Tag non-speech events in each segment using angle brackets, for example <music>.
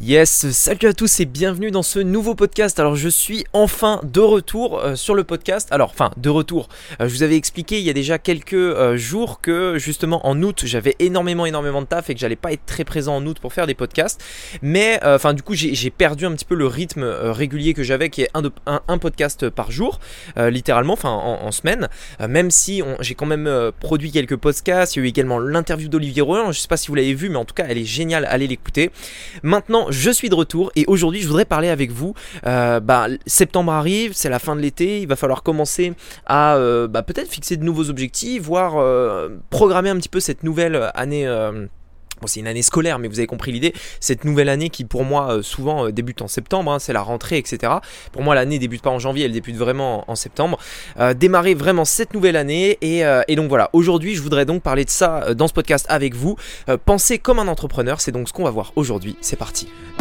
Yes, salut à tous et bienvenue dans ce nouveau podcast. Alors je suis enfin de retour euh, sur le podcast. Alors enfin de retour. Euh, je vous avais expliqué il y a déjà quelques euh, jours que justement en août j'avais énormément énormément de taf et que j'allais pas être très présent en août pour faire des podcasts. Mais enfin du coup j'ai perdu un petit peu le rythme régulier que j'avais qui est un, podcast par jour, littéralement, enfin en, semaine. même si j'ai quand même produit quelques podcasts. Il y a eu également l'interview d'Olivier Roland. Je sais pas si vous l'avez vu mais en tout cas elle est géniale. Allez l'écouter. Maintenant je suis de retour et aujourd'hui je voudrais parler avec vous. Euh, bah, septembre arrive, c'est la fin de l'été, il va falloir commencer à euh, bah, peut-être fixer de nouveaux objectifs, voire euh, programmer un petit peu cette nouvelle année Bon, c'est une année scolaire, mais vous avez compris l'idée. Cette nouvelle année qui, pour moi, euh, souvent euh, débute en septembre, hein, c'est la rentrée, etc. Pour moi, l'année débute pas en janvier, elle débute vraiment en, septembre. Euh, démarrer vraiment cette nouvelle année. Et, donc voilà, aujourd'hui, je voudrais donc parler de ça dans ce podcast avec vous. penser comme un entrepreneur, c'est donc ce qu'on va voir aujourd'hui. C'est parti.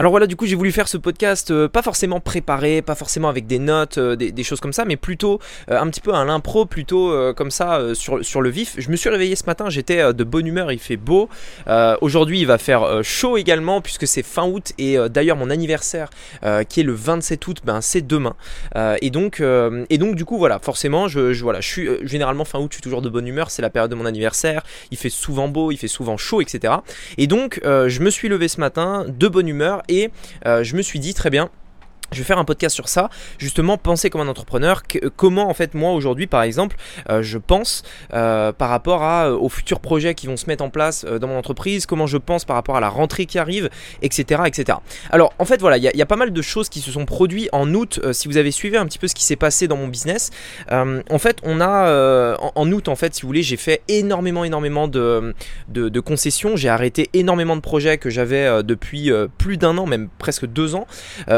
Alors voilà, du coup, j'ai voulu faire ce podcast euh, pas forcément préparé, pas forcément avec des notes, euh, des, choses comme ça, mais plutôt euh, un petit peu à l'impro, plutôt comme ça sur, sur le vif. Je me suis réveillé ce matin, j'étais de bonne humeur, il fait beau. Aujourd'hui, il va faire chaud également puisque c'est fin août et d'ailleurs mon anniversaire qui est le 27 août, ben c'est demain. et donc et donc du coup voilà, forcément, je, voilà, je suis généralement fin août, je suis toujours de bonne humeur, c'est la période de mon anniversaire. Il fait souvent beau, il fait souvent chaud, etc. Et donc je me suis levé ce matin de bonne humeur et euh, je me suis dit très bien, je vais faire un podcast sur ça, justement penser comme un entrepreneur, comment en fait moi aujourd'hui par exemple euh, je pense euh, par rapport à, aux futurs projets qui vont se mettre en place dans mon entreprise, comment je pense par rapport à la rentrée qui arrive, etc. etc. Alors en fait voilà, il y, a pas mal de choses qui se sont produites en août, si vous avez suivi un petit peu ce qui s'est passé dans mon business, en fait on a en, août en fait si vous voulez j'ai fait énormément énormément de, de, de concessions, j'ai arrêté énormément de projets que j'avais depuis plus d'un an, même presque deux ans,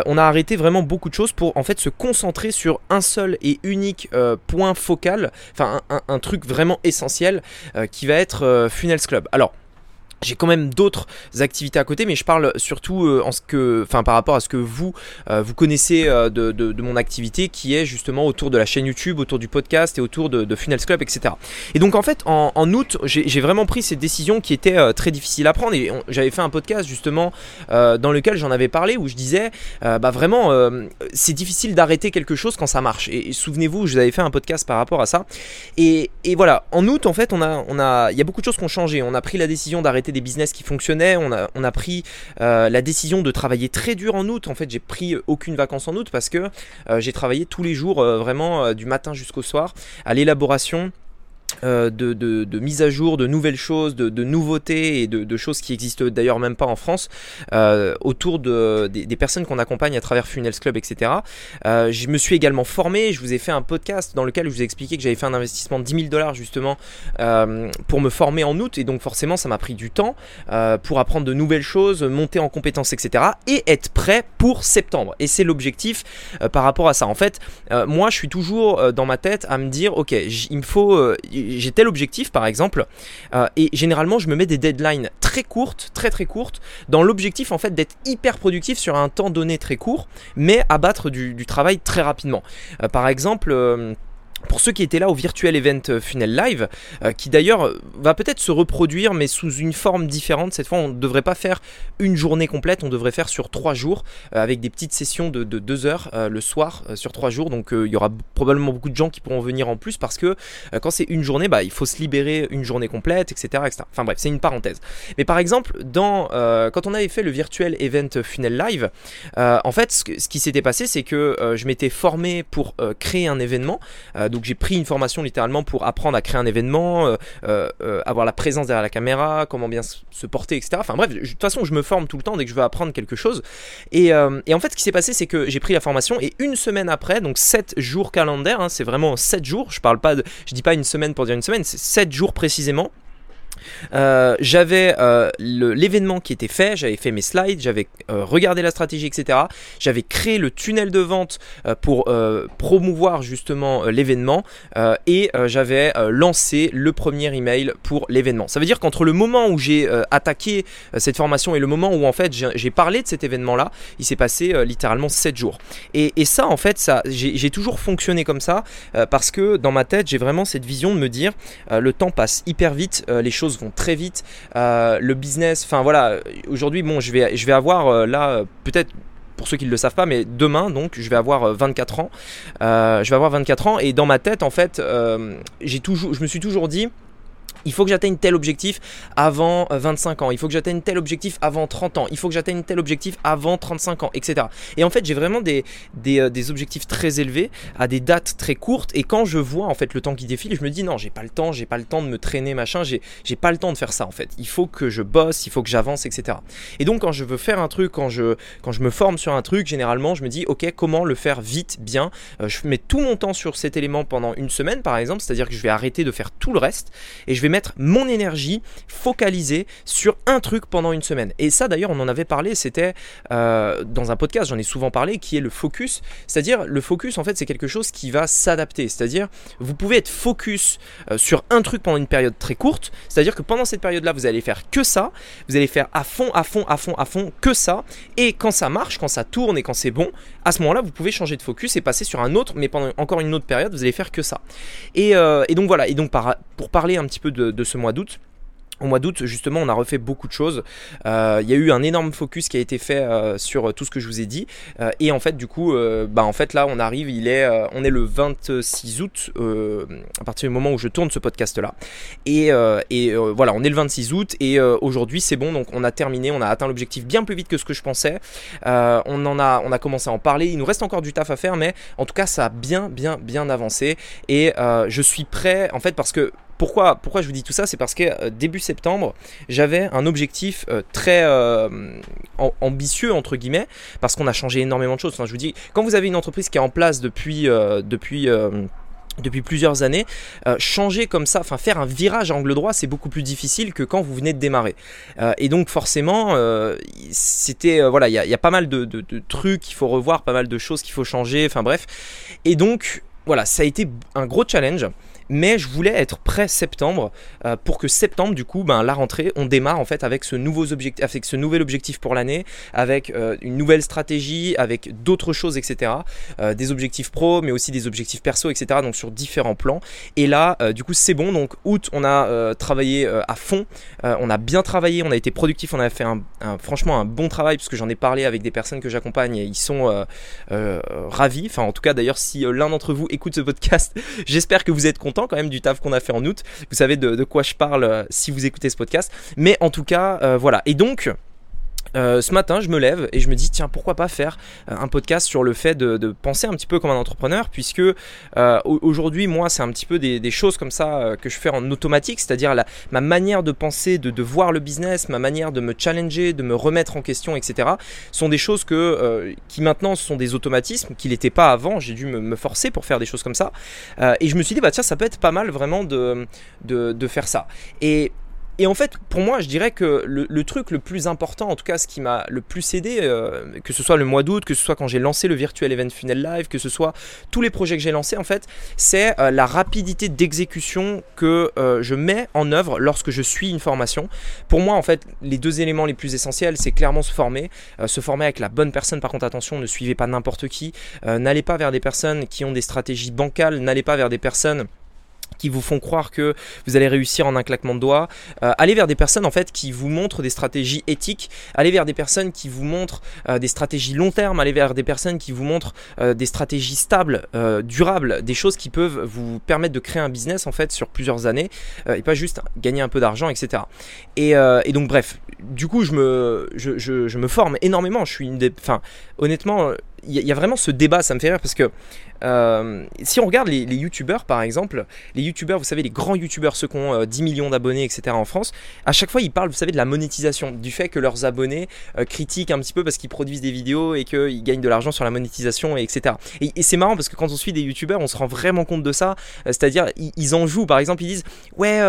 on a arrêté vraiment beaucoup de choses pour en fait se concentrer sur un seul et unique euh, point focal, enfin un, truc vraiment essentiel euh, qui va être euh, Funnels Club. Alors j'ai quand même d'autres activités à côté, mais je parle surtout euh, en ce que, enfin par rapport à ce que vous euh, vous connaissez euh, de, de, mon activité, qui est justement autour de la chaîne YouTube, autour du podcast et autour de, de Funnels Club, etc. Et donc en fait, en, août, j'ai vraiment pris cette décision qui était très difficile à prendre. Et j'avais fait un podcast justement dans lequel j'en avais parlé, où je disais, bah vraiment, c'est difficile d'arrêter quelque chose quand ça marche. Et, souvenez-vous, je vous avais fait un podcast par rapport à ça. Et, et voilà, en août, en fait, on a, on a, il y a beaucoup de choses qui ont changé. On a pris la décision d'arrêter des business qui fonctionnaient. On a, pris euh, la décision de travailler très dur en août. En fait, j'ai pris aucune vacances en août parce que euh, j'ai travaillé tous les jours, euh, vraiment du matin jusqu'au soir, à l'élaboration euh, de, de, mise à jour, de nouvelles choses, de, nouveautés et de, choses qui existent d'ailleurs même pas en France euh, autour de, des, personnes qu'on accompagne à travers Funnels Club, etc. Euh, je me suis également formé, je vous ai fait un podcast dans lequel je vous ai expliqué que j'avais fait un investissement de 10 000 dollars justement pour me former en août et donc forcément ça m'a pris du temps pour apprendre de nouvelles choses, monter en compétences, etc. et être prêt pour septembre. Et c'est l'objectif par rapport à ça. En fait, moi je suis toujours dans ma tête à me dire ok, il me faut j'ai tel objectif par exemple, euh, et généralement je me mets des deadlines très courtes, très très courtes, dans l'objectif en fait d'être hyper productif sur un temps donné très court, mais abattre du, travail très rapidement. Euh, par exemple, euh, pour ceux qui étaient là au Virtual Event euh, Funnel Live, euh, qui d'ailleurs euh, va peut-être se reproduire, mais sous une forme différente. Cette fois, on ne devrait pas faire une journée complète, on devrait faire sur trois jours, avec des petites sessions de, deux heures le soir sur trois jours. Donc il y aura probablement beaucoup de gens qui pourront venir en plus parce que quand c'est une journée, bah, il faut se libérer une journée complète, etc. Enfin bref, c'est une parenthèse. Mais par exemple, quand on avait fait le Virtual Event Funnel Live, en fait, ce qui s'était passé, c'est que je m'étais formé pour créer un événement donc j'ai pris une formation littéralement pour apprendre à créer un événement, euh, euh, euh, avoir la présence derrière la caméra, comment bien se porter, etc. Enfin bref, de toute façon je me forme tout le temps dès que je veux apprendre quelque chose. Et, en fait ce qui s'est passé c'est que j'ai pris la formation et une semaine après, donc 7 jours calendaires, hein, c'est vraiment 7 jours, je parle pas de, je dis pas une semaine pour dire une semaine, c'est 7 jours précisément. Euh, j'avais euh, l'événement qui était fait, j'avais fait mes slides, j'avais euh, regardé la stratégie, etc. J'avais créé le tunnel de vente pour promouvoir justement l'événement et j'avais lancé le premier email pour l'événement. Ça veut dire qu'entre le moment où j'ai attaqué cette formation et le moment où en fait j'ai parlé de cet événement-là, il s'est passé littéralement 7 jours. Et, et, ça, en fait, ça, j'ai toujours fonctionné comme ça parce que dans ma tête, j'ai vraiment cette vision de me dire le temps passe hyper vite, les choses vont très vite. Euh, le business, enfin voilà, aujourd'hui, bon, je vais, avoir euh, là, euh, peut-être pour ceux qui ne le savent pas, mais demain, donc, je vais avoir 24 ans. je vais avoir 24 ans et dans ma tête, en fait, j'ai toujours, je me suis toujours dit, il faut que j'atteigne tel objectif avant 25 euh, ans, il faut que j'atteigne tel objectif avant 30 ans, il faut que j'atteigne tel objectif avant 35 ans, etc. Et en fait, j'ai vraiment des, euh, des, objectifs très élevés à des dates très courtes. Et quand je vois en fait le temps qui défile, je me dis non, j'ai pas le temps, j'ai pas le temps de me traîner, machin, j'ai, pas le temps de faire ça en fait. Il faut que je bosse, il faut que j'avance, etc. Et donc, quand je veux faire un truc, quand je, quand je me forme sur un truc, généralement, je me dis ok, comment le faire vite, bien? Euh, je mets tout mon temps sur cet élément pendant une semaine par exemple, c'est-à-dire que je vais arrêter de faire tout le reste et je vais mettre mon énergie focalisée sur un truc pendant une semaine. Et ça d'ailleurs on en avait parlé, c'était euh, dans un podcast, j'en ai souvent parlé, qui est le focus. C'est-à-dire le focus en fait c'est quelque chose qui va s'adapter. C'est-à-dire vous pouvez être focus euh, sur un truc pendant une période très courte. C'est-à-dire que pendant cette période-là vous allez faire que ça. Vous allez faire à fond, à fond, à fond, à fond que ça. Et quand ça marche, quand ça tourne et quand c'est bon, à ce moment-là vous pouvez changer de focus et passer sur un autre, mais pendant encore une autre période vous allez faire que ça. Et, euh, donc voilà. Et donc pour parler un petit peu de, de ce mois d'août. Au mois d'août, justement, on a refait beaucoup de choses. Euh, il y a eu un énorme focus qui a été fait euh, sur tout ce que je vous ai dit. Euh, et en fait, du coup, bah, en fait, là, on arrive, il est, on est le 26 août, à partir du moment où je tourne ce podcast-là. Et, et voilà, on est le 26 août. Et aujourd'hui, c'est bon. Donc, on a terminé. On a atteint l'objectif bien plus vite que ce que je pensais. on en a, on a commencé à en parler. Il nous reste encore du taf à faire, mais en tout cas, ça a bien, bien, bien avancé. Et je suis prêt, en fait, parce que pourquoi, je vous dis tout ça C'est parce que euh, début septembre, j'avais un objectif euh, très euh, ambitieux, entre guillemets, parce qu'on a changé énormément de choses. Enfin, je vous dis, quand vous avez une entreprise qui est en place depuis plusieurs années, changer comme ça, enfin faire un virage à angle droit, c'est beaucoup plus difficile que quand vous venez de démarrer. et donc forcément, c'était voilà, il y, a pas mal de, de trucs qu'il faut revoir, pas mal de choses qu'il faut changer, enfin bref. Et donc voilà, ça a été un gros challenge mais je voulais être prêt septembre euh, pour que septembre, du coup, ben, la rentrée, on démarre en fait avec ce, nouveau objectif, avec ce nouvel objectif pour l'année, avec euh, une nouvelle stratégie, avec d'autres choses, etc. Euh, des objectifs pro, mais aussi des objectifs perso, etc. Donc sur différents plans. Et là, du coup, c'est bon. Donc août, on a travaillé à fond, on a bien travaillé, on a été productif, on a fait franchement un bon travail parce que j'en ai parlé avec des personnes que j'accompagne et ils sont ravis. Enfin, en tout cas, d'ailleurs, si l'un d'entre vous écoute ce podcast, <laughs> j'espère que vous êtes content quand même du taf qu'on a fait en août. Vous savez de, quoi je parle euh, si vous écoutez ce podcast. Mais en tout cas, euh, voilà. Et donc, euh, ce matin, je me lève et je me dis tiens pourquoi pas faire euh, un podcast sur le fait de, penser un petit peu comme un entrepreneur puisque euh, aujourd'hui moi c'est un petit peu des, choses comme ça que je fais en automatique c'est-à-dire ma manière de penser de, voir le business ma manière de me challenger de me remettre en question etc sont des choses que qui maintenant sont des automatismes qui n'étaient pas avant. J'ai dû me, forcer pour faire des choses comme ça. Et je me suis dit bah tiens ça peut être pas mal vraiment de, de, de faire ça. Et et en fait, pour moi, je dirais que le, truc le plus important, en tout cas ce qui m'a le plus aidé, euh, que ce soit le mois d'août, que ce soit quand j'ai lancé le Virtual Event Funnel Live, que ce soit tous les projets que j'ai lancés, en fait, c'est euh, la rapidité d'exécution que euh, je mets en œuvre lorsque je suis une formation. Pour moi, en fait, les deux éléments les plus essentiels, c'est clairement se former. se former avec la bonne personne, par contre, attention, ne suivez pas n'importe qui. n'allez pas vers des personnes qui ont des stratégies bancales, n'allez pas vers des personnes qui vous font croire que vous allez réussir en un claquement de doigts. Euh, allez vers des personnes en fait qui vous montrent des stratégies éthiques. Allez vers des personnes qui vous montrent euh, des stratégies long terme. Allez vers des personnes qui vous montrent euh, des stratégies stables, durables, des choses qui peuvent vous permettre de créer un business en fait sur plusieurs années et pas juste gagner un peu d'argent, etc. Et, donc bref, du coup je me je, me forme énormément. Je suis une des, enfin honnêtement, il y, a vraiment ce débat, ça me fait rire parce que euh, si on regarde les, youtubeurs par exemple, les youtubeurs, vous savez, les grands youtubeurs, ceux qui ont 10 millions d'abonnés, etc. en France, à chaque fois ils parlent, vous savez, de la monétisation, du fait que leurs abonnés critiquent un petit peu parce qu'ils produisent des vidéos et qu'ils gagnent de l'argent sur la monétisation, et etc. Et, c'est marrant parce que quand on suit des youtubeurs, on se rend vraiment compte de ça, c'est-à-dire ils, en jouent, par exemple, ils disent Ouais,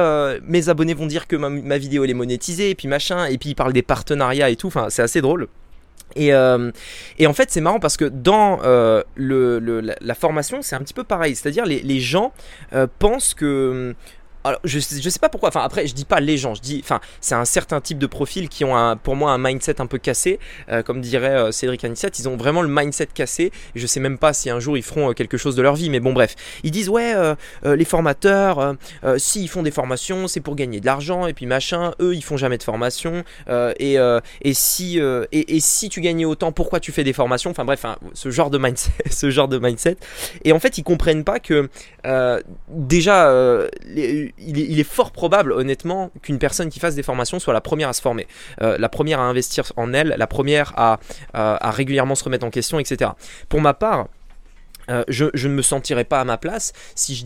mes abonnés vont dire que ma, ma vidéo elle est monétisée, et puis machin, et puis ils parlent des partenariats et tout, enfin c'est assez drôle. Et, euh, et, en fait, c'est marrant parce que dans euh, la, formation, c'est un petit peu pareil. C'est-à-dire, les, les gens euh, pensent que alors, je, je sais pas pourquoi. Enfin, après, je dis pas les gens. Je dis, enfin, c'est un certain type de profil qui ont, un, pour moi, un mindset un peu cassé. Euh, comme dirait euh, Cédric Anissette, ils ont vraiment le mindset cassé. Je sais même pas si un jour ils feront euh, quelque chose de leur vie. Mais bon, bref. Ils disent, ouais, les formateurs, s'ils font des formations, c'est pour gagner de l'argent. Et puis machin, eux, ils font jamais de formation. et, et, si, et, et, si tu gagnais autant, pourquoi tu fais des formations? Enfin, bref, hein, ce genre de mindset. <laughs> ce genre de mindset. Et en fait, ils comprennent pas que déjà, les, il, est, fort probable, honnêtement, qu'une personne qui fasse des formations soit la première à se former, euh, la première à investir en elle, la première à, à régulièrement se remettre en question, etc. Pour ma part, euh, je, ne me sentirais pas à ma place si je,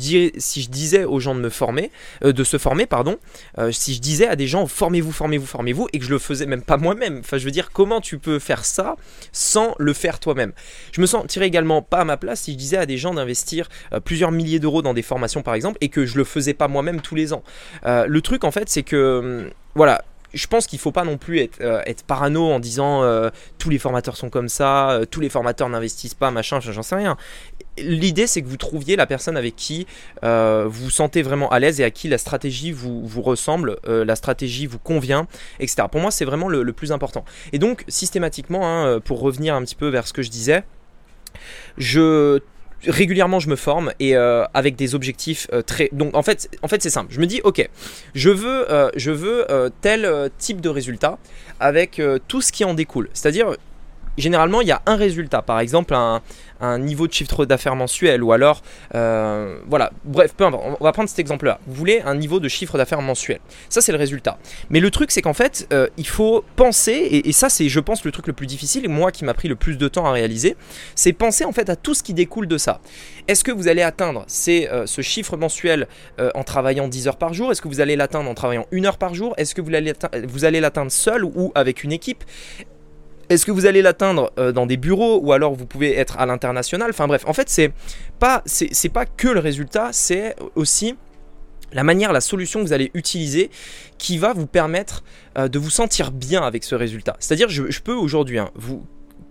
disais aux gens de me former, euh, de se former, pardon, euh, si je disais à des gens formez-vous, formez-vous, formez-vous, et que je le faisais même pas moi-même. Enfin, je veux dire, comment tu peux faire ça sans le faire toi-même? Je me sentirais également pas à ma place si je disais à des gens d'investir plusieurs milliers d'euros dans des formations, par exemple, et que je le faisais pas moi-même tous les ans. le truc, en fait, c'est que, hum, voilà, je pense qu'il faut pas non plus être, euh, parano en disant euh, tous les formateurs sont comme ça, euh, tous les formateurs n'investissent pas, machin, j'en sais rien. L'idée, c'est que vous trouviez la personne avec qui vous vous sentez vraiment à l'aise et à qui la stratégie vous, vous ressemble, la stratégie vous convient, etc. Pour moi, c'est vraiment le, plus important. Et donc, systématiquement, hein, pour revenir un petit peu vers ce que je disais, je régulièrement je me forme et euh, avec des objectifs euh, très donc en fait en fait c'est simple. Je me dis ok je veux euh, je veux tel type de résultat avec tout ce qui en découle. C'est à dire généralement il y a un résultat. Par exemple un, niveau de chiffre d'affaires mensuel ou alors euh, voilà. Bref on va prendre cet exemple là vous voulez un niveau de chiffre d'affaires mensuel. Ça c'est le résultat. Mais le truc c'est qu'en fait euh, il faut penser et, ça c'est je pense le truc le plus difficile et moi qui m'a pris le plus de temps à réaliser c'est penser en fait à tout ce qui découle de ça. Est-ce que vous allez atteindre euh, ce chiffre mensuel en travaillant 10 heures par jour? Est-ce que vous allez l'atteindre en travaillant une heure par jour? Est-ce que vous allez l'atteindre seul ou avec une équipe? Est-ce que vous allez l'atteindre euh, dans des bureaux ou alors vous pouvez être à l'international? Enfin bref, en fait, c'est pas, pas que le résultat, c'est aussi la manière, la solution que vous allez utiliser qui va vous permettre euh, de vous sentir bien avec ce résultat. C'est-à-dire, je, peux aujourd'hui hein, vous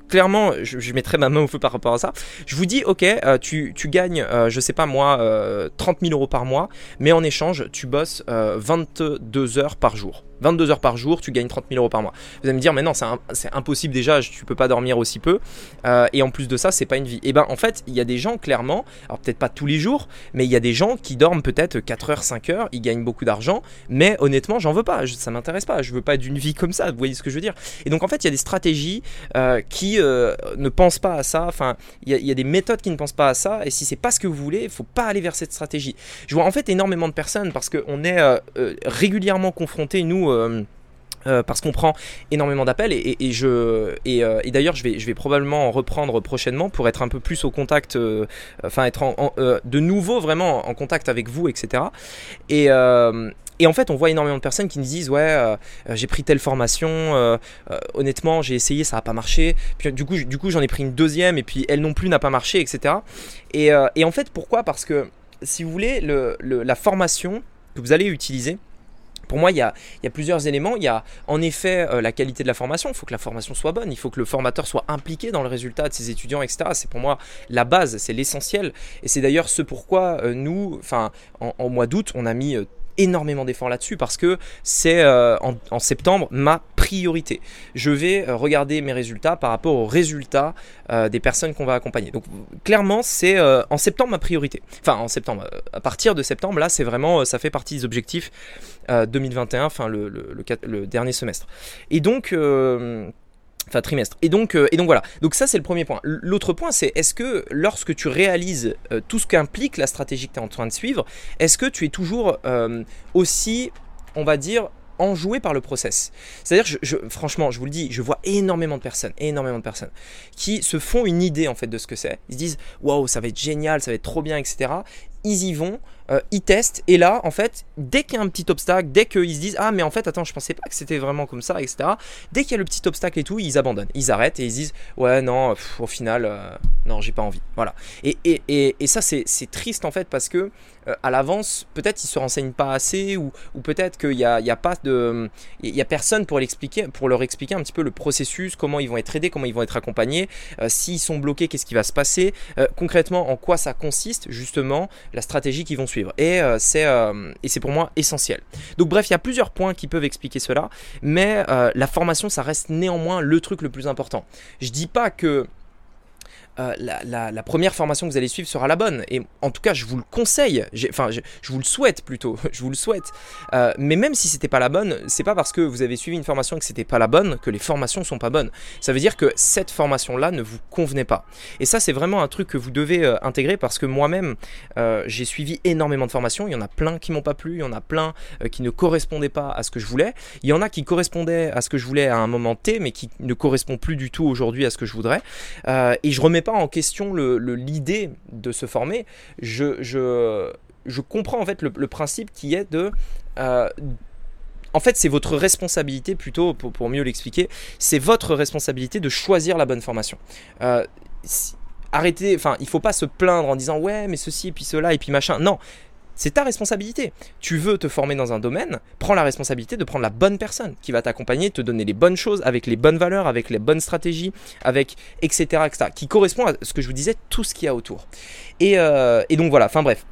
clairement, je, mettrai ma main au feu par rapport à ça. Je vous dis, ok, euh, tu, gagnes, je sais pas moi, 30 000 euros par mois, mais en échange, tu bosses 22 heures par jour. 22 heures par jour, tu gagnes 30 000 euros par mois. Vous allez me dire, mais non, c'est impossible déjà, tu peux pas dormir aussi peu. Euh, et en plus de ça, c'est pas une vie. Et eh ben en fait, il y a des gens clairement, alors peut-être pas tous les jours, mais il y a des gens qui dorment peut-être 4 heures, 5 heures, ils gagnent beaucoup d'argent, mais honnêtement, j'en veux pas, ça m'intéresse pas, je veux pas d'une vie comme ça, vous voyez ce que je veux dire? Et donc en fait, il y a des stratégies euh, qui euh, ne pensent pas à ça, enfin, il y, a, des méthodes qui ne pensent pas à ça, et si c'est pas ce que vous voulez, il faut pas aller vers cette stratégie. Je vois en fait énormément de personnes parce qu'on est régulièrement confrontés, nous, euh, euh, parce qu'on prend énormément d'appels et, je euh, et, d'ailleurs je vais je vais probablement en reprendre prochainement pour être un peu plus au contact enfin être de nouveau vraiment en contact avec vous etc et et en fait, on voit énormément de personnes qui nous disent ouais, j'ai pris telle formation, honnêtement, j'ai essayé, ça n'a pas marché. Puis du coup, du coup, j'en ai pris une deuxième et puis elle non plus n'a pas marché, etc. Et, et, en fait, pourquoi? Parce que si vous voulez, le, la formation que vous allez utiliser, pour moi, il y, a, plusieurs éléments. Il y a en effet euh, la qualité de la formation. Il faut que la formation soit bonne. Il faut que le formateur soit impliqué dans le résultat de ses étudiants, etc. C'est pour moi la base, c'est l'essentiel. Et c'est d'ailleurs ce pourquoi euh, nous, enfin, en, mois d'août, on a mis euh, énormément d'efforts là-dessus parce que c'est euh, en, septembre ma priorité. Je vais euh, regarder mes résultats par rapport aux résultats euh, des personnes qu'on va accompagner. Donc clairement, c'est en septembre ma priorité. Enfin, en septembre, à partir de septembre, là, c'est vraiment, ça fait partie des objectifs 2021, enfin le, dernier semestre. Et donc Enfin, trimestre. Et donc, euh, et donc voilà. Donc ça, c'est le premier point. L'autre point, c'est est-ce que lorsque tu réalises euh, tout ce qu'implique la stratégie que tu es en train de suivre, est-ce que tu es toujours euh, aussi, on va dire, enjoué par le process? C'est-à-dire, je, franchement, je vous le dis, je vois énormément de personnes, énormément de personnes qui se font une idée en fait de ce que c'est. Ils se disent, waouh, ça va être génial, ça va être trop bien, etc. Ils y vont, euh, ils testent, et là, en fait, dès qu'il y a un petit obstacle, dès qu'ils se disent, ah, mais en fait, attends, je pensais pas que c'était vraiment comme ça, etc. Dès qu'il y a le petit obstacle et tout, ils abandonnent, ils arrêtent et ils disent, ouais, non, au final, euh, non, j'ai pas envie. Voilà. Et, et, et, ça, c'est triste en fait parce que euh, à l'avance, peut-être ils se renseignent pas assez ou, ou peut-être qu'il n'y a, y a, pas de, il y a personne pour l'expliquer, pour leur expliquer un petit peu le processus, comment ils vont être aidés, comment ils vont être accompagnés, s'ils sont bloqués, qu'est-ce qui va se passer, concrètement en quoi ça consiste justement la stratégie qu'ils vont suivre. Et c'est et c'est pour moi essentiel. Donc bref, il y a plusieurs points qui peuvent expliquer cela, mais la formation ça reste néanmoins le truc le plus important. Je dis pas que euh, la, première formation que vous allez suivre sera la bonne. Et en tout cas, je vous le conseille. Enfin, je, vous le souhaite plutôt. <laughs> je vous le souhaite. Euh, mais même si c'était pas la bonne, c'est pas parce que vous avez suivi une formation et que c'était pas la bonne que les formations sont pas bonnes. Ça veut dire que cette formation-là ne vous convenait pas. Et ça, c'est vraiment un truc que vous devez euh, intégrer parce que moi-même, j'ai suivi énormément de formations. Il y en a plein qui m'ont pas plu. Il y en a plein qui ne correspondaient pas à ce que je voulais. Il y en a qui correspondaient à ce que je voulais à un moment T, mais qui ne correspondent plus du tout aujourd'hui à ce que je voudrais. et je remets pas en question l'idée le, de se former. Je, je, je, comprends en fait le, principe qui est de... Euh, en fait, c'est votre responsabilité, plutôt pour, pour mieux l'expliquer, c'est votre responsabilité de choisir la bonne formation. Euh, arrêtez, enfin, il faut pas se plaindre en disant ouais, mais ceci et puis cela et puis machin. Non, c'est ta responsabilité. Tu veux te former dans un domaine, prends la responsabilité de prendre la bonne personne qui va t'accompagner, te donner les bonnes choses, avec les bonnes valeurs, avec les bonnes stratégies, avec etc. etc. qui correspond à ce que je vous disais, tout ce qu'il y a autour. Et, euh, et donc voilà, enfin bref,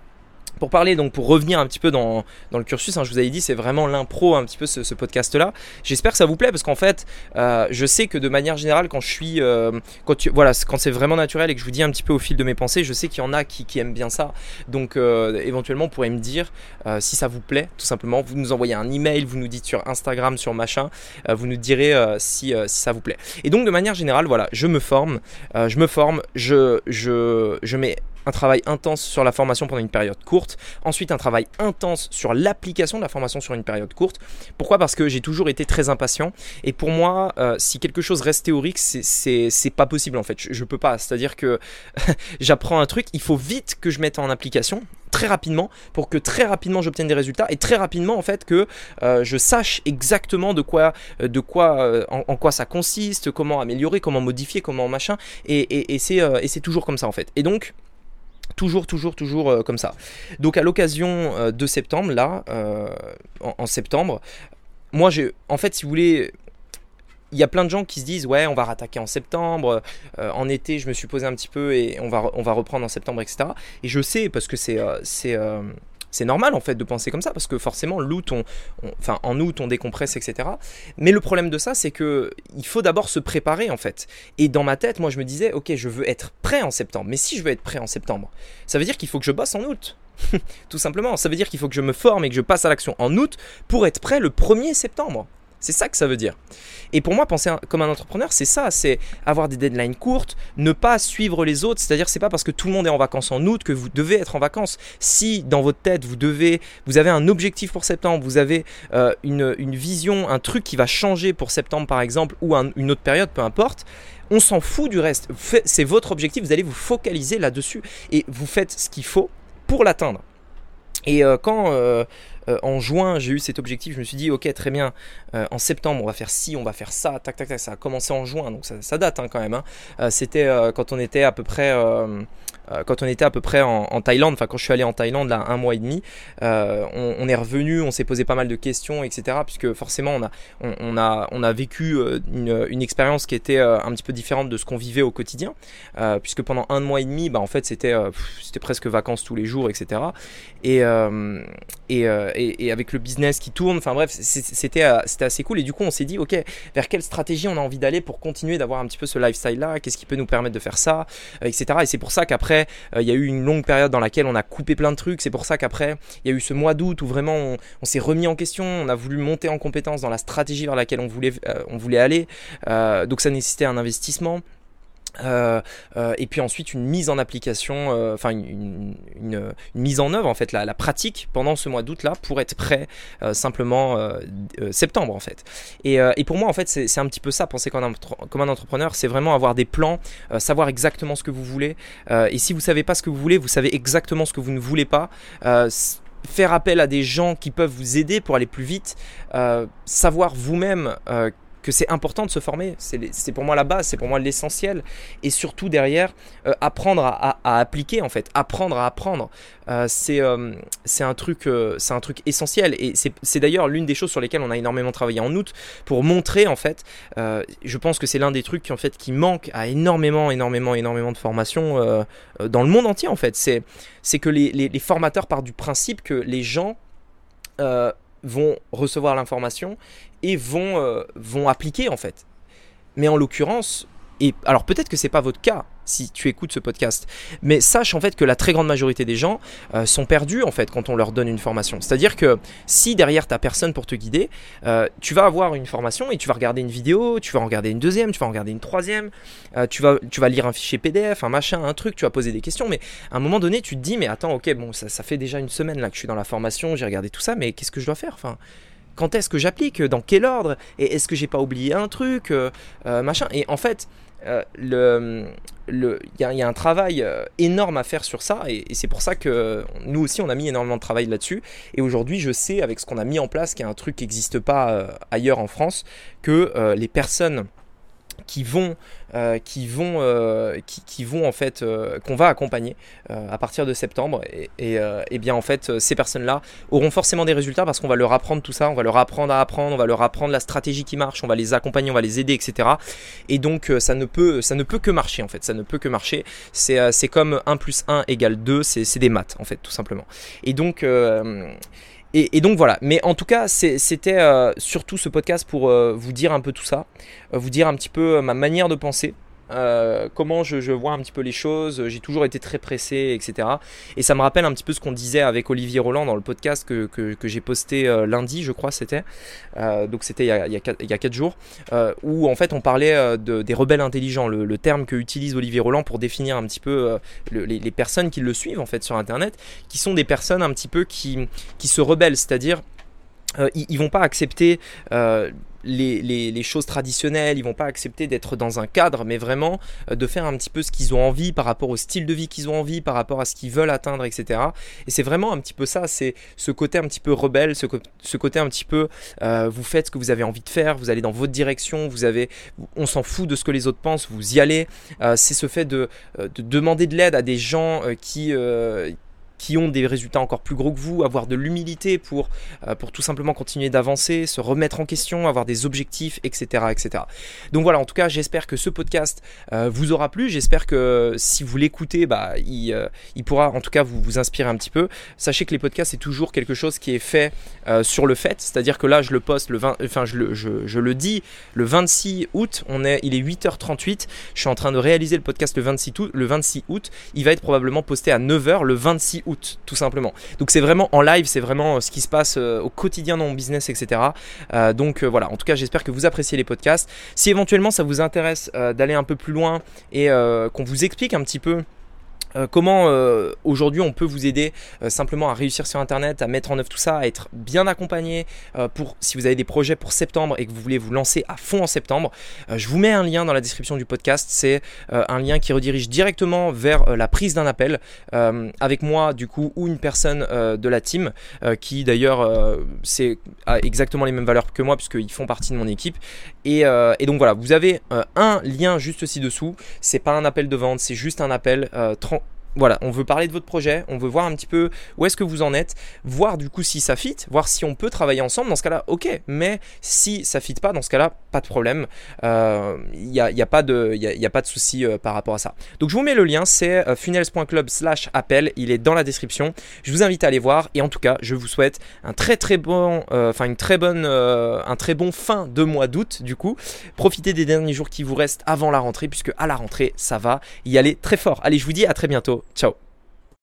pour parler, donc pour revenir un petit peu dans, dans le cursus, hein, je vous avais dit, c'est vraiment l'impro, un petit peu ce, podcast-là. J'espère que ça vous plaît parce qu'en fait, euh, je sais que de manière générale, quand je suis, euh, quand tu, voilà, quand c'est vraiment naturel et que je vous dis un petit peu au fil de mes pensées, je sais qu'il y en a qui, aiment bien ça. Donc, euh, éventuellement, vous pourrez me dire si ça vous plaît, tout simplement. Vous nous envoyez un email, vous nous dites sur Instagram, sur machin, vous nous direz si, si ça vous plaît. Et donc, de manière générale, voilà, je me forme, je me forme, je, je, je mets un travail intense sur la formation pendant une période courte, ensuite un travail intense sur l'application de la formation sur une période courte. Pourquoi? Parce que j'ai toujours été très impatient et pour moi, euh, si quelque chose reste théorique, c'est pas possible en fait. Je, peux pas. C'est-à-dire que <laughs> j'apprends un truc, il faut vite que je mette en application très rapidement pour que très rapidement j'obtienne des résultats et très rapidement en fait que euh, je sache exactement de quoi euh, de quoi en, quoi ça consiste comment améliorer comment modifier comment machin et, et, et c'est toujours comme ça en fait et donc Toujours, toujours, toujours euh, comme ça. Donc à l'occasion euh, de septembre, là, euh, en, septembre, moi j'ai, en fait, si vous voulez, il y a plein de gens qui se disent ouais on va rattaquer en septembre en été je me suis posé un petit peu et on va on va reprendre en septembre etc et je sais parce que c'est c'est c'est normal en fait de penser comme ça parce que forcément enfin en août on décompresse, etc. Mais le problème de ça, c'est que il faut d'abord se préparer en fait. Et dans ma tête, moi je me disais, ok, je veux être prêt en septembre. Mais si je veux être prêt en septembre, ça veut dire qu'il faut que je bosse en août. <laughs> Tout simplement, ça veut dire qu'il faut que je me forme et que je passe à l'action en août pour être prêt le 1er septembre. C'est ça que ça veut dire. Et pour moi, penser comme un entrepreneur, c'est ça, c'est avoir des deadlines courtes, ne pas suivre les autres. C'est-à-dire, c'est pas parce que tout le monde est en vacances en août que vous devez être en vacances. Si dans votre tête vous devez, vous avez un objectif pour septembre, vous avez euh, une, vision, un truc qui va changer pour septembre par exemple, ou une autre période, peu importe. On s'en fout du reste. C'est votre objectif. Vous allez vous focaliser là-dessus et vous faites ce qu'il faut pour l'atteindre. Et euh, quand euh, euh, en juin, j'ai eu cet objectif. Je me suis dit, ok, très bien. Euh, en septembre, on va faire ci, on va faire ça. Tac, tac, tac. Ça a commencé en juin, donc ça, date hein, quand même. Hein. Euh, c'était quand on était à peu près quand on était à peu près en, Thaïlande, enfin quand je suis allé en Thaïlande là un mois et demi, euh, on, est revenu, on s'est posé pas mal de questions, etc. Puisque forcément on a, on, a, on a vécu euh, une, expérience qui était un petit peu différente de ce qu'on vivait au quotidien, puisque pendant un mois et demi, bah, en fait c'était c'était presque vacances tous les jours, etc. Et, et, et, avec le business qui tourne, enfin bref, c'était assez cool. Et du coup on s'est dit, ok, vers quelle stratégie on a envie d'aller pour continuer d'avoir un petit peu ce lifestyle là, qu'est-ce qui peut nous permettre de faire ça, etc. Et c'est pour ça qu'après euh, il y a eu une longue période dans laquelle on a coupé plein de trucs. C'est pour ça qu'après, il y a eu ce mois d'août où vraiment on, s'est remis en question. On a voulu monter en compétence dans la stratégie vers laquelle on voulait, euh, on voulait aller. Euh, donc ça nécessitait un investissement. Euh, euh, et puis ensuite une mise en application, euh, enfin une, mise en œuvre en fait, la, la pratique pendant ce mois d'août là pour être prêt simplement septembre en fait. Et, et, pour moi en fait c'est un petit peu ça, penser comme un, comme un entrepreneur, c'est vraiment avoir des plans, savoir exactement ce que vous voulez. et si vous savez pas ce que vous voulez, vous savez exactement ce que vous ne voulez pas faire appel à des gens qui peuvent vous aider pour aller plus vite, savoir vous-même que c'est important de se former. C'est pour moi la base, c'est pour moi l'essentiel. Et surtout derrière, euh, apprendre à, appliquer en fait, apprendre à apprendre. Euh, euh, c'est un, truc, un truc essentiel. Et c'est d'ailleurs l'une des choses sur lesquelles on a énormément travaillé en août pour montrer en fait. je pense que c'est l'un des trucs qui, en fait, qui manque à énormément, énormément, énormément de formations dans le monde entier en fait. C'est que les, formateurs partent du principe que les gens vont recevoir l'information et vont, euh, vont appliquer en fait. Mais en l'occurrence, et alors peut-être que c'est pas votre cas si tu écoutes ce podcast, mais sache en fait que la très grande majorité des gens euh, sont perdus en fait quand on leur donne une formation. C'est-à-dire que si derrière t'as personne pour te guider, euh, tu vas avoir une formation et tu vas regarder une vidéo, tu vas en regarder une deuxième, tu vas en regarder une troisième, tu, vas, tu vas lire un fichier PDF, un machin, un truc, tu vas poser des questions, mais à un moment donné tu te dis mais attends ok bon ça, fait déjà une semaine là que je suis dans la formation, j'ai regardé tout ça, mais qu'est-ce que je dois faire? Enfin, quand est-ce que j'applique, dans quel ordre, et est-ce que j'ai pas oublié un truc, euh, euh, machin. Et en fait, euh, le, il y, a un travail énorme à faire sur ça, et, c'est pour ça que nous aussi on a mis énormément de travail là-dessus. Et aujourd'hui, je sais avec ce qu'on a mis en place, qui est un truc qui n'existe pas ailleurs en France, que les personnes qui vont, euh, qui vont, euh, qui, vont en fait, euh, qu'on va accompagner à partir de septembre. Et, et, bien en fait, ces personnes-là auront forcément des résultats parce qu'on va leur apprendre tout ça, on va leur apprendre à apprendre, on va leur apprendre la stratégie qui marche, on va les accompagner, on va les aider, etc. Et donc ça ne peut, ça ne peut que marcher en fait, ça ne peut que marcher. C'est comme 1 plus 1 égale 2, c'est des maths en fait, tout simplement. Et donc et, donc voilà, mais en tout cas, c'était euh, surtout ce podcast pour euh, vous dire un peu tout ça, euh, vous dire un petit peu ma manière de penser, euh, comment je, vois un petit peu les choses. J'ai toujours été très pressé, etc. Et ça me rappelle un petit peu ce qu'on disait avec Olivier Roland dans le podcast que, j'ai posté euh, lundi, je crois, c'était. Euh, donc c'était il, y a 4 jours, où en fait on parlait de, des rebelles intelligents, le, terme que utilise Olivier Roland pour définir un petit peu les, personnes qui le suivent en fait sur Internet, qui sont des personnes un petit peu qui, se rebellent, c'est-à-dire ils, ils, vont pas accepter les, choses traditionnelles, ils vont pas accepter d'être dans un cadre, mais vraiment euh, de faire un petit peu ce qu'ils ont envie par rapport au style de vie qu'ils ont envie, par rapport à ce qu'ils veulent atteindre, etc. Et c'est vraiment un petit peu ça, c'est ce côté un petit peu rebelle, ce, côté un petit peu euh, vous faites ce que vous avez envie de faire, vous allez dans votre direction, vous avez, on s'en fout de ce que les autres pensent, vous y allez. Euh, c'est ce fait de, de demander de l'aide à des gens qui qui ont des résultats encore plus gros que vous, avoir de l'humilité pour, euh, pour tout simplement continuer d'avancer, se remettre en question, avoir des objectifs, etc. etc. Donc voilà, en tout cas, j'espère que ce podcast euh, vous aura plu. J'espère que si vous l'écoutez, bah, il, euh, il, pourra en tout cas vous, vous inspirer un petit peu. Sachez que les podcasts, c'est toujours quelque chose qui est fait sur le fait, c'est-à-dire que là, je le poste le 20, enfin, je le, je, je le dis le 26 août, on est, il est 8h38, je suis en train de réaliser le podcast le 26 août, le 26 août, il va être probablement posté à 9h le 26 août tout simplement. Donc c'est vraiment en live, c'est vraiment euh, ce qui se passe euh, au quotidien dans mon business, etc. Euh, donc voilà, en tout cas j'espère que vous appréciez les podcasts. Si éventuellement ça vous intéresse d'aller un peu plus loin et qu'on vous explique un petit peu euh, comment euh, aujourd'hui on peut vous aider euh, simplement à réussir sur internet, à mettre en œuvre tout ça, à être bien accompagné pour si vous avez des projets pour septembre et que vous voulez vous lancer à fond en septembre. je vous mets un lien dans la description du podcast, c'est un lien qui redirige directement vers la prise d'un appel avec moi du coup ou une personne de la team qui d'ailleurs c'est exactement les mêmes valeurs que moi puisqu'ils font partie de mon équipe. Et, et donc voilà, vous avez un lien juste ci-dessous, c'est pas un appel de vente, c'est juste un appel voilà, on veut parler de votre projet, on veut voir un petit peu où est-ce que vous en êtes, voir du coup si ça fit, voir si on peut travailler ensemble. Dans ce cas-là, ok, mais si ça fit pas, dans ce cas-là, pas de problème. Il euh, n'y a, y a, pas de, y souci euh, par rapport à ça. Donc je vous mets le lien, c'est euh, funnels.club slash appel, il est dans la description. Je vous invite à aller voir et en tout cas, je vous souhaite un très très bon, enfin une très bonne, un très bon fin de mois d'août du coup. Profitez des derniers jours qui vous restent avant la rentrée puisque à la rentrée, ça va y aller très fort. Allez, je vous dis à très bientôt. Ciao